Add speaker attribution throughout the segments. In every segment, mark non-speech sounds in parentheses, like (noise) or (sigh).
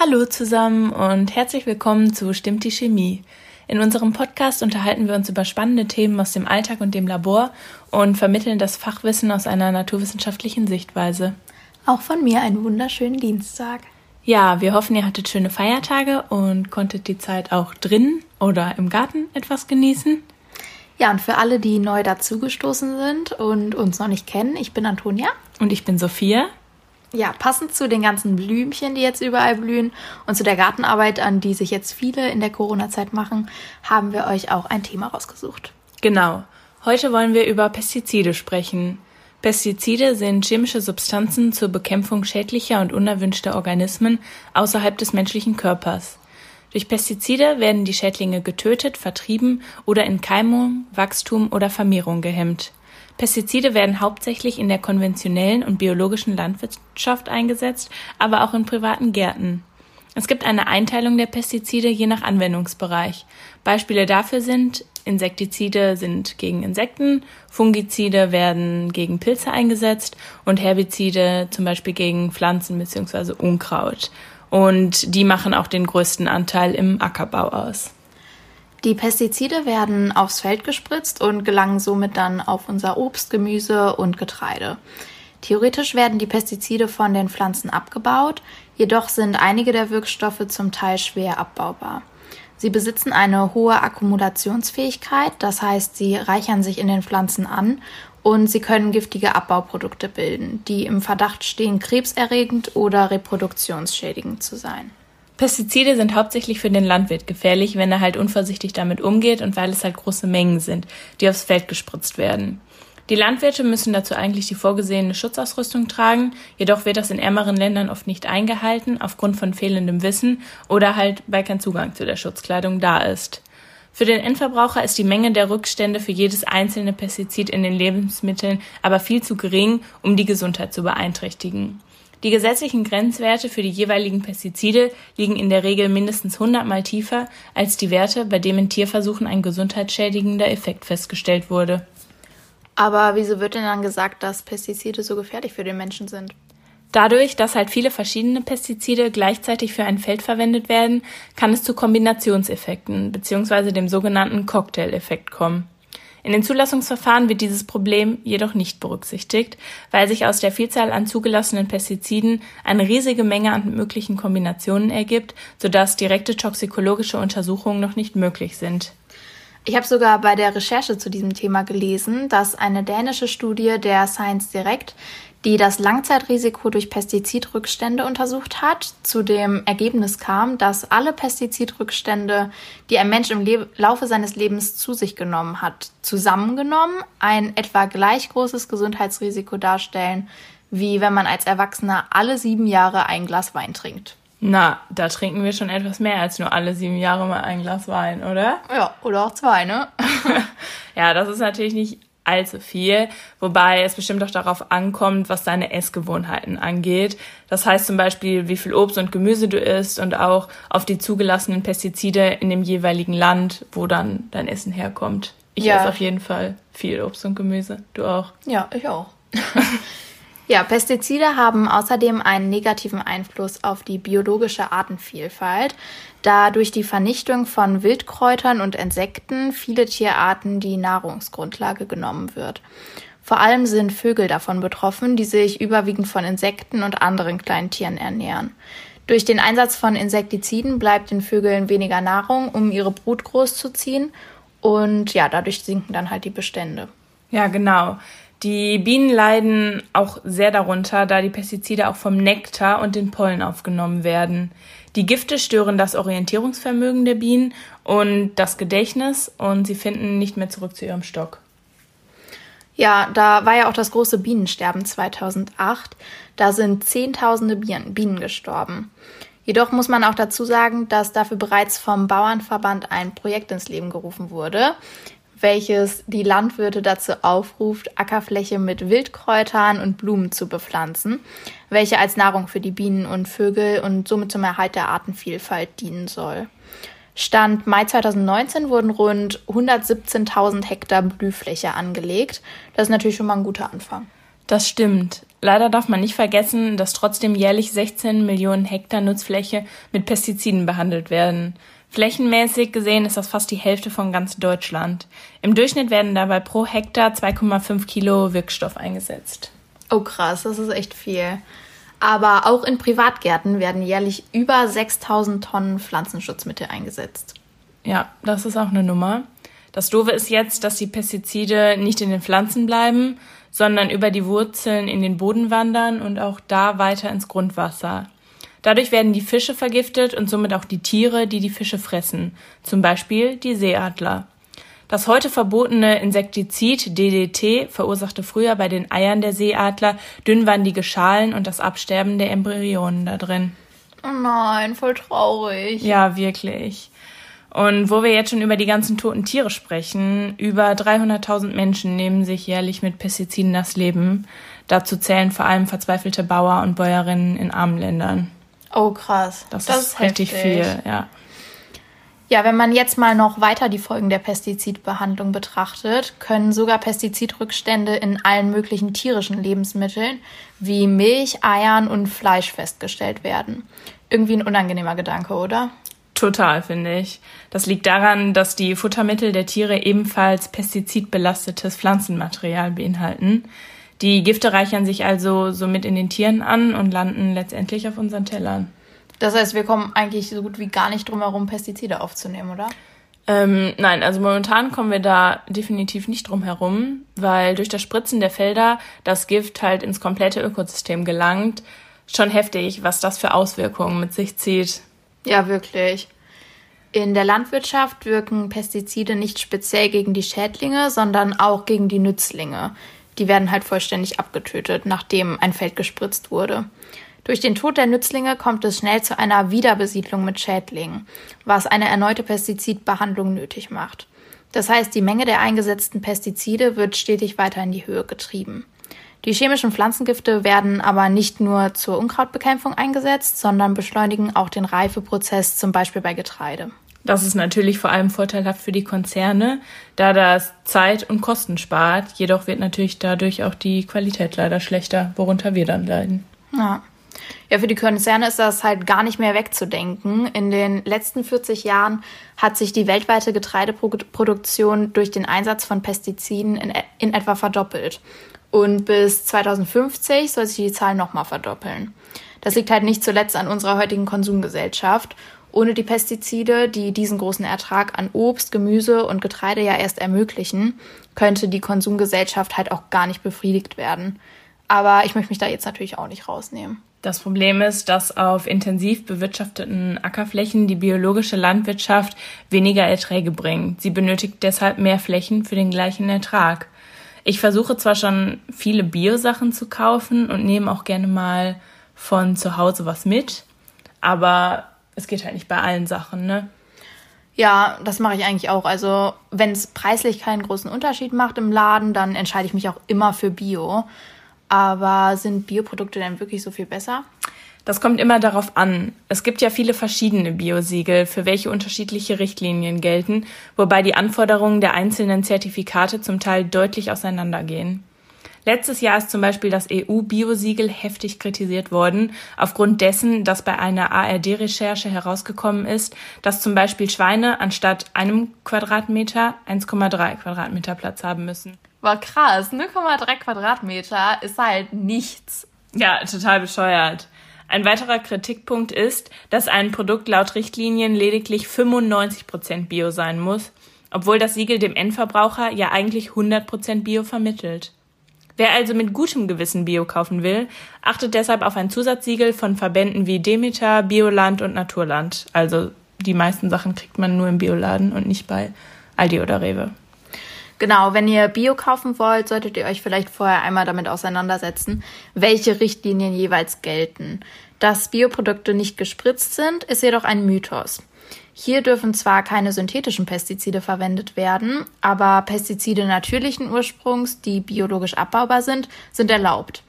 Speaker 1: Hallo zusammen und herzlich willkommen zu Stimmt die Chemie. In unserem Podcast unterhalten wir uns über spannende Themen aus dem Alltag und dem Labor und vermitteln das Fachwissen aus einer naturwissenschaftlichen Sichtweise.
Speaker 2: Auch von mir einen wunderschönen Dienstag.
Speaker 1: Ja, wir hoffen, ihr hattet schöne Feiertage und konntet die Zeit auch drin oder im Garten etwas genießen.
Speaker 2: Ja, und für alle, die neu dazugestoßen sind und uns noch nicht kennen, ich bin Antonia.
Speaker 1: Und ich bin Sophia.
Speaker 2: Ja, passend zu den ganzen Blümchen, die jetzt überall blühen und zu der Gartenarbeit, an die sich jetzt viele in der Corona-Zeit machen, haben wir euch auch ein Thema rausgesucht.
Speaker 1: Genau. Heute wollen wir über Pestizide sprechen. Pestizide sind chemische Substanzen zur Bekämpfung schädlicher und unerwünschter Organismen außerhalb des menschlichen Körpers. Durch Pestizide werden die Schädlinge getötet, vertrieben oder in Keimung, Wachstum oder Vermehrung gehemmt. Pestizide werden hauptsächlich in der konventionellen und biologischen Landwirtschaft eingesetzt, aber auch in privaten Gärten. Es gibt eine Einteilung der Pestizide je nach Anwendungsbereich. Beispiele dafür sind Insektizide sind gegen Insekten, Fungizide werden gegen Pilze eingesetzt und Herbizide zum Beispiel gegen Pflanzen bzw. Unkraut. Und die machen auch den größten Anteil im Ackerbau aus.
Speaker 2: Die Pestizide werden aufs Feld gespritzt und gelangen somit dann auf unser Obst, Gemüse und Getreide. Theoretisch werden die Pestizide von den Pflanzen abgebaut, jedoch sind einige der Wirkstoffe zum Teil schwer abbaubar. Sie besitzen eine hohe Akkumulationsfähigkeit, das heißt, sie reichern sich in den Pflanzen an und sie können giftige Abbauprodukte bilden, die im Verdacht stehen, krebserregend oder reproduktionsschädigend zu sein.
Speaker 1: Pestizide sind hauptsächlich für den Landwirt gefährlich, wenn er halt unvorsichtig damit umgeht und weil es halt große Mengen sind, die aufs Feld gespritzt werden. Die Landwirte müssen dazu eigentlich die vorgesehene Schutzausrüstung tragen, jedoch wird das in ärmeren Ländern oft nicht eingehalten, aufgrund von fehlendem Wissen oder halt weil kein Zugang zu der Schutzkleidung da ist. Für den Endverbraucher ist die Menge der Rückstände für jedes einzelne Pestizid in den Lebensmitteln aber viel zu gering, um die Gesundheit zu beeinträchtigen. Die gesetzlichen Grenzwerte für die jeweiligen Pestizide liegen in der Regel mindestens 100 mal tiefer als die Werte, bei denen in Tierversuchen ein gesundheitsschädigender Effekt festgestellt wurde.
Speaker 2: Aber wieso wird denn dann gesagt, dass Pestizide so gefährlich für den Menschen sind?
Speaker 1: Dadurch, dass halt viele verschiedene Pestizide gleichzeitig für ein Feld verwendet werden, kann es zu Kombinationseffekten bzw. dem sogenannten Cocktail-Effekt kommen. In den Zulassungsverfahren wird dieses Problem jedoch nicht berücksichtigt, weil sich aus der Vielzahl an zugelassenen Pestiziden eine riesige Menge an möglichen Kombinationen ergibt, sodass direkte toxikologische Untersuchungen noch nicht möglich sind.
Speaker 2: Ich habe sogar bei der Recherche zu diesem Thema gelesen, dass eine dänische Studie der Science Direct die das Langzeitrisiko durch Pestizidrückstände untersucht hat, zu dem Ergebnis kam, dass alle Pestizidrückstände, die ein Mensch im Le Laufe seines Lebens zu sich genommen hat, zusammengenommen ein etwa gleich großes Gesundheitsrisiko darstellen, wie wenn man als Erwachsener alle sieben Jahre ein Glas Wein trinkt.
Speaker 1: Na, da trinken wir schon etwas mehr als nur alle sieben Jahre mal ein Glas Wein, oder?
Speaker 2: Ja, oder auch zwei, ne? (laughs)
Speaker 1: ja, das ist natürlich nicht allzu viel, wobei es bestimmt auch darauf ankommt, was deine Essgewohnheiten angeht. Das heißt zum Beispiel, wie viel Obst und Gemüse du isst und auch auf die zugelassenen Pestizide in dem jeweiligen Land, wo dann dein Essen herkommt. Ich ja. esse auf jeden Fall viel Obst und Gemüse. Du auch?
Speaker 2: Ja, ich auch. (laughs) Ja, Pestizide haben außerdem einen negativen Einfluss auf die biologische Artenvielfalt, da durch die Vernichtung von Wildkräutern und Insekten viele Tierarten die Nahrungsgrundlage genommen wird. Vor allem sind Vögel davon betroffen, die sich überwiegend von Insekten und anderen kleinen Tieren ernähren. Durch den Einsatz von Insektiziden bleibt den Vögeln weniger Nahrung, um ihre Brut großzuziehen und ja, dadurch sinken dann halt die Bestände.
Speaker 1: Ja, genau. Die Bienen leiden auch sehr darunter, da die Pestizide auch vom Nektar und den Pollen aufgenommen werden. Die Gifte stören das Orientierungsvermögen der Bienen und das Gedächtnis und sie finden nicht mehr zurück zu ihrem Stock.
Speaker 2: Ja, da war ja auch das große Bienensterben 2008. Da sind Zehntausende Bienen gestorben. Jedoch muss man auch dazu sagen, dass dafür bereits vom Bauernverband ein Projekt ins Leben gerufen wurde, welches die Landwirte dazu aufruft, Ackerfläche mit Wildkräutern und Blumen zu bepflanzen, welche als Nahrung für die Bienen und Vögel und somit zum Erhalt der Artenvielfalt dienen soll. Stand Mai 2019 wurden rund 117.000 Hektar Blühfläche angelegt. Das ist natürlich schon mal ein guter Anfang.
Speaker 1: Das stimmt. Leider darf man nicht vergessen, dass trotzdem jährlich 16 Millionen Hektar Nutzfläche mit Pestiziden behandelt werden. Flächenmäßig gesehen ist das fast die Hälfte von ganz Deutschland. Im Durchschnitt werden dabei pro Hektar 2,5 Kilo Wirkstoff eingesetzt.
Speaker 2: Oh krass, das ist echt viel. Aber auch in Privatgärten werden jährlich über 6000 Tonnen Pflanzenschutzmittel eingesetzt.
Speaker 1: Ja, das ist auch eine Nummer. Das Doofe ist jetzt, dass die Pestizide nicht in den Pflanzen bleiben, sondern über die Wurzeln in den Boden wandern und auch da weiter ins Grundwasser. Dadurch werden die Fische vergiftet und somit auch die Tiere, die die Fische fressen, zum Beispiel die Seeadler. Das heute verbotene Insektizid DDT verursachte früher bei den Eiern der Seeadler dünnwandige Schalen und das Absterben der Embryonen da drin.
Speaker 2: Oh nein, voll traurig.
Speaker 1: Ja, wirklich. Und wo wir jetzt schon über die ganzen toten Tiere sprechen, über 300.000 Menschen nehmen sich jährlich mit Pestiziden das Leben. Dazu zählen vor allem verzweifelte Bauer und Bäuerinnen in armen Ländern.
Speaker 2: Oh krass.
Speaker 1: Das, das ist, ist richtig viel, ja.
Speaker 2: Ja, wenn man jetzt mal noch weiter die Folgen der Pestizidbehandlung betrachtet, können sogar Pestizidrückstände in allen möglichen tierischen Lebensmitteln wie Milch, Eiern und Fleisch festgestellt werden. Irgendwie ein unangenehmer Gedanke, oder?
Speaker 1: Total, finde ich. Das liegt daran, dass die Futtermittel der Tiere ebenfalls pestizidbelastetes Pflanzenmaterial beinhalten. Die Gifte reichern sich also somit in den Tieren an und landen letztendlich auf unseren Tellern.
Speaker 2: Das heißt, wir kommen eigentlich so gut wie gar nicht drum herum, Pestizide aufzunehmen, oder?
Speaker 1: Ähm, nein, also momentan kommen wir da definitiv nicht drum herum, weil durch das Spritzen der Felder das Gift halt ins komplette Ökosystem gelangt. Schon heftig, was das für Auswirkungen mit sich zieht.
Speaker 2: Ja, wirklich. In der Landwirtschaft wirken Pestizide nicht speziell gegen die Schädlinge, sondern auch gegen die Nützlinge. Die werden halt vollständig abgetötet, nachdem ein Feld gespritzt wurde. Durch den Tod der Nützlinge kommt es schnell zu einer Wiederbesiedlung mit Schädlingen, was eine erneute Pestizidbehandlung nötig macht. Das heißt, die Menge der eingesetzten Pestizide wird stetig weiter in die Höhe getrieben. Die chemischen Pflanzengifte werden aber nicht nur zur Unkrautbekämpfung eingesetzt, sondern beschleunigen auch den Reifeprozess, zum Beispiel bei Getreide.
Speaker 1: Das ist natürlich vor allem vorteilhaft für die Konzerne, da das Zeit und Kosten spart. Jedoch wird natürlich dadurch auch die Qualität leider schlechter, worunter wir dann leiden.
Speaker 2: Ja. Ja, für die Konzerne ist das halt gar nicht mehr wegzudenken. In den letzten 40 Jahren hat sich die weltweite Getreideproduktion durch den Einsatz von Pestiziden in, in etwa verdoppelt. Und bis 2050 soll sich die Zahl nochmal verdoppeln. Das liegt halt nicht zuletzt an unserer heutigen Konsumgesellschaft. Ohne die Pestizide, die diesen großen Ertrag an Obst, Gemüse und Getreide ja erst ermöglichen, könnte die Konsumgesellschaft halt auch gar nicht befriedigt werden. Aber ich möchte mich da jetzt natürlich auch nicht rausnehmen.
Speaker 1: Das Problem ist, dass auf intensiv bewirtschafteten Ackerflächen die biologische Landwirtschaft weniger Erträge bringt. Sie benötigt deshalb mehr Flächen für den gleichen Ertrag. Ich versuche zwar schon viele Biosachen zu kaufen und nehme auch gerne mal von zu Hause was mit, aber es geht halt nicht bei allen Sachen, ne?
Speaker 2: Ja, das mache ich eigentlich auch. Also, wenn es preislich keinen großen Unterschied macht im Laden, dann entscheide ich mich auch immer für Bio. Aber sind Bioprodukte denn wirklich so viel besser?
Speaker 1: Das kommt immer darauf an. Es gibt ja viele verschiedene Biosiegel, für welche unterschiedliche Richtlinien gelten, wobei die Anforderungen der einzelnen Zertifikate zum Teil deutlich auseinandergehen. Letztes Jahr ist zum Beispiel das EU-Biosiegel heftig kritisiert worden, aufgrund dessen, dass bei einer ARD-Recherche herausgekommen ist, dass zum Beispiel Schweine anstatt einem Quadratmeter 1,3 Quadratmeter Platz haben müssen.
Speaker 2: War krass, 0,3 Quadratmeter ist halt nichts.
Speaker 1: Ja, total bescheuert. Ein weiterer Kritikpunkt ist, dass ein Produkt laut Richtlinien lediglich 95% Bio sein muss, obwohl das Siegel dem Endverbraucher ja eigentlich 100% Bio vermittelt. Wer also mit gutem Gewissen Bio kaufen will, achtet deshalb auf ein Zusatzsiegel von Verbänden wie Demeter, Bioland und Naturland. Also die meisten Sachen kriegt man nur im Bioladen und nicht bei Aldi oder Rewe.
Speaker 2: Genau, wenn ihr Bio kaufen wollt, solltet ihr euch vielleicht vorher einmal damit auseinandersetzen, welche Richtlinien jeweils gelten. Dass Bioprodukte nicht gespritzt sind, ist jedoch ein Mythos. Hier dürfen zwar keine synthetischen Pestizide verwendet werden, aber Pestizide natürlichen Ursprungs, die biologisch abbaubar sind, sind erlaubt.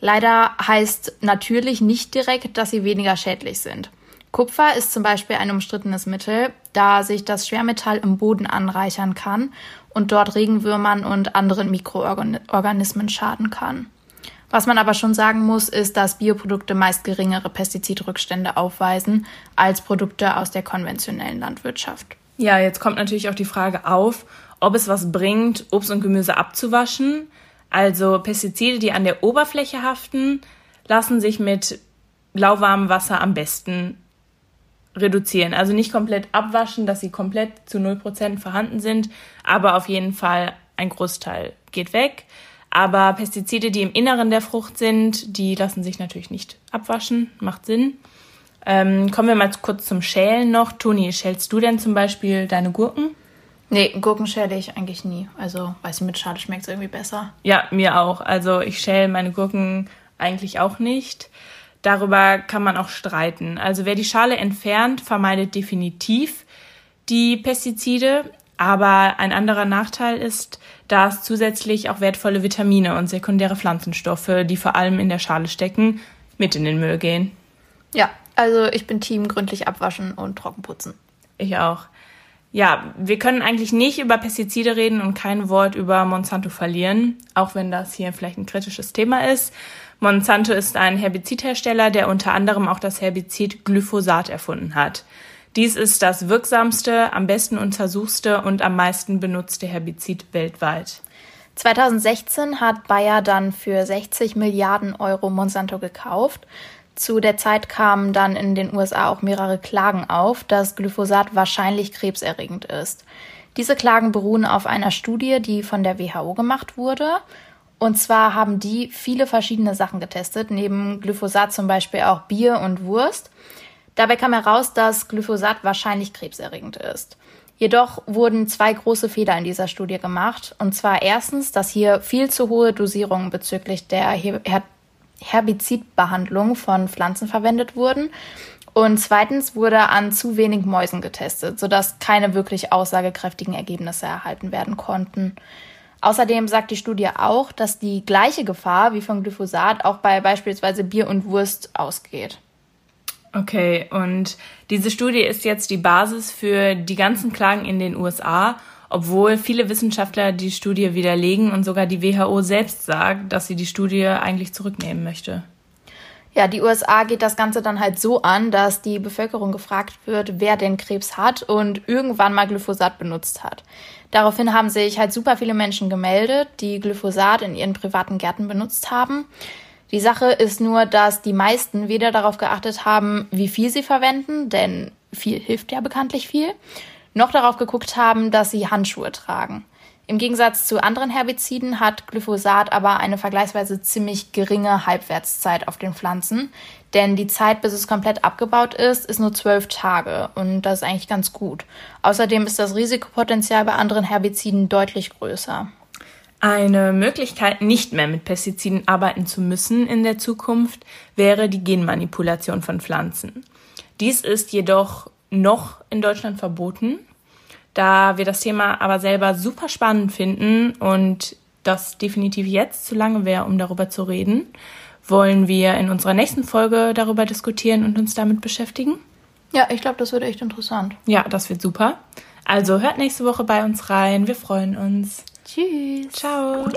Speaker 2: Leider heißt natürlich nicht direkt, dass sie weniger schädlich sind. Kupfer ist zum Beispiel ein umstrittenes Mittel, da sich das Schwermetall im Boden anreichern kann und dort Regenwürmern und anderen Mikroorganismen schaden kann. Was man aber schon sagen muss, ist, dass Bioprodukte meist geringere Pestizidrückstände aufweisen als Produkte aus der konventionellen Landwirtschaft.
Speaker 1: Ja, jetzt kommt natürlich auch die Frage auf, ob es was bringt, Obst und Gemüse abzuwaschen. Also Pestizide, die an der Oberfläche haften, lassen sich mit lauwarmem Wasser am besten reduzieren. Also nicht komplett abwaschen, dass sie komplett zu 0% vorhanden sind, aber auf jeden Fall ein Großteil geht weg. Aber Pestizide, die im Inneren der Frucht sind, die lassen sich natürlich nicht abwaschen. Macht Sinn. Ähm, kommen wir mal kurz zum Schälen noch. Toni, schälst du denn zum Beispiel deine Gurken?
Speaker 2: Nee, Gurken schäle ich eigentlich nie. Also, weiß ich, mit Schale schmeckt es irgendwie besser.
Speaker 1: Ja, mir auch. Also, ich schäle meine Gurken eigentlich auch nicht. Darüber kann man auch streiten. Also, wer die Schale entfernt, vermeidet definitiv die Pestizide. Aber ein anderer Nachteil ist, dass zusätzlich auch wertvolle Vitamine und sekundäre Pflanzenstoffe, die vor allem in der Schale stecken, mit in den Müll gehen.
Speaker 2: Ja, also ich bin Team gründlich abwaschen und trockenputzen.
Speaker 1: Ich auch. Ja, wir können eigentlich nicht über Pestizide reden und kein Wort über Monsanto verlieren, auch wenn das hier vielleicht ein kritisches Thema ist. Monsanto ist ein Herbizidhersteller, der unter anderem auch das Herbizid Glyphosat erfunden hat. Dies ist das wirksamste, am besten untersuchste und am meisten benutzte Herbizid weltweit.
Speaker 2: 2016 hat Bayer dann für 60 Milliarden Euro Monsanto gekauft. Zu der Zeit kamen dann in den USA auch mehrere Klagen auf, dass Glyphosat wahrscheinlich krebserregend ist. Diese Klagen beruhen auf einer Studie, die von der WHO gemacht wurde. Und zwar haben die viele verschiedene Sachen getestet, neben Glyphosat zum Beispiel auch Bier und Wurst. Dabei kam heraus, dass Glyphosat wahrscheinlich krebserregend ist. Jedoch wurden zwei große Fehler in dieser Studie gemacht. Und zwar erstens, dass hier viel zu hohe Dosierungen bezüglich der Her Herbizidbehandlung von Pflanzen verwendet wurden. Und zweitens wurde an zu wenig Mäusen getestet, sodass keine wirklich aussagekräftigen Ergebnisse erhalten werden konnten. Außerdem sagt die Studie auch, dass die gleiche Gefahr wie von Glyphosat auch bei beispielsweise Bier und Wurst ausgeht.
Speaker 1: Okay, und diese Studie ist jetzt die Basis für die ganzen Klagen in den USA, obwohl viele Wissenschaftler die Studie widerlegen und sogar die WHO selbst sagt, dass sie die Studie eigentlich zurücknehmen möchte.
Speaker 2: Ja, die USA geht das Ganze dann halt so an, dass die Bevölkerung gefragt wird, wer denn Krebs hat und irgendwann mal Glyphosat benutzt hat. Daraufhin haben sich halt super viele Menschen gemeldet, die Glyphosat in ihren privaten Gärten benutzt haben. Die Sache ist nur, dass die meisten weder darauf geachtet haben, wie viel sie verwenden, denn viel hilft ja bekanntlich viel, noch darauf geguckt haben, dass sie Handschuhe tragen. Im Gegensatz zu anderen Herbiziden hat Glyphosat aber eine vergleichsweise ziemlich geringe Halbwertszeit auf den Pflanzen, denn die Zeit, bis es komplett abgebaut ist, ist nur zwölf Tage und das ist eigentlich ganz gut. Außerdem ist das Risikopotenzial bei anderen Herbiziden deutlich größer.
Speaker 1: Eine Möglichkeit, nicht mehr mit Pestiziden arbeiten zu müssen in der Zukunft, wäre die Genmanipulation von Pflanzen. Dies ist jedoch noch in Deutschland verboten, da wir das Thema aber selber super spannend finden und das definitiv jetzt zu lange wäre, um darüber zu reden, wollen wir in unserer nächsten Folge darüber diskutieren und uns damit beschäftigen.
Speaker 2: Ja, ich glaube, das wird echt interessant.
Speaker 1: Ja, das wird super. Also hört nächste Woche bei uns rein. Wir freuen uns.
Speaker 2: Tschüss.
Speaker 1: Ciao.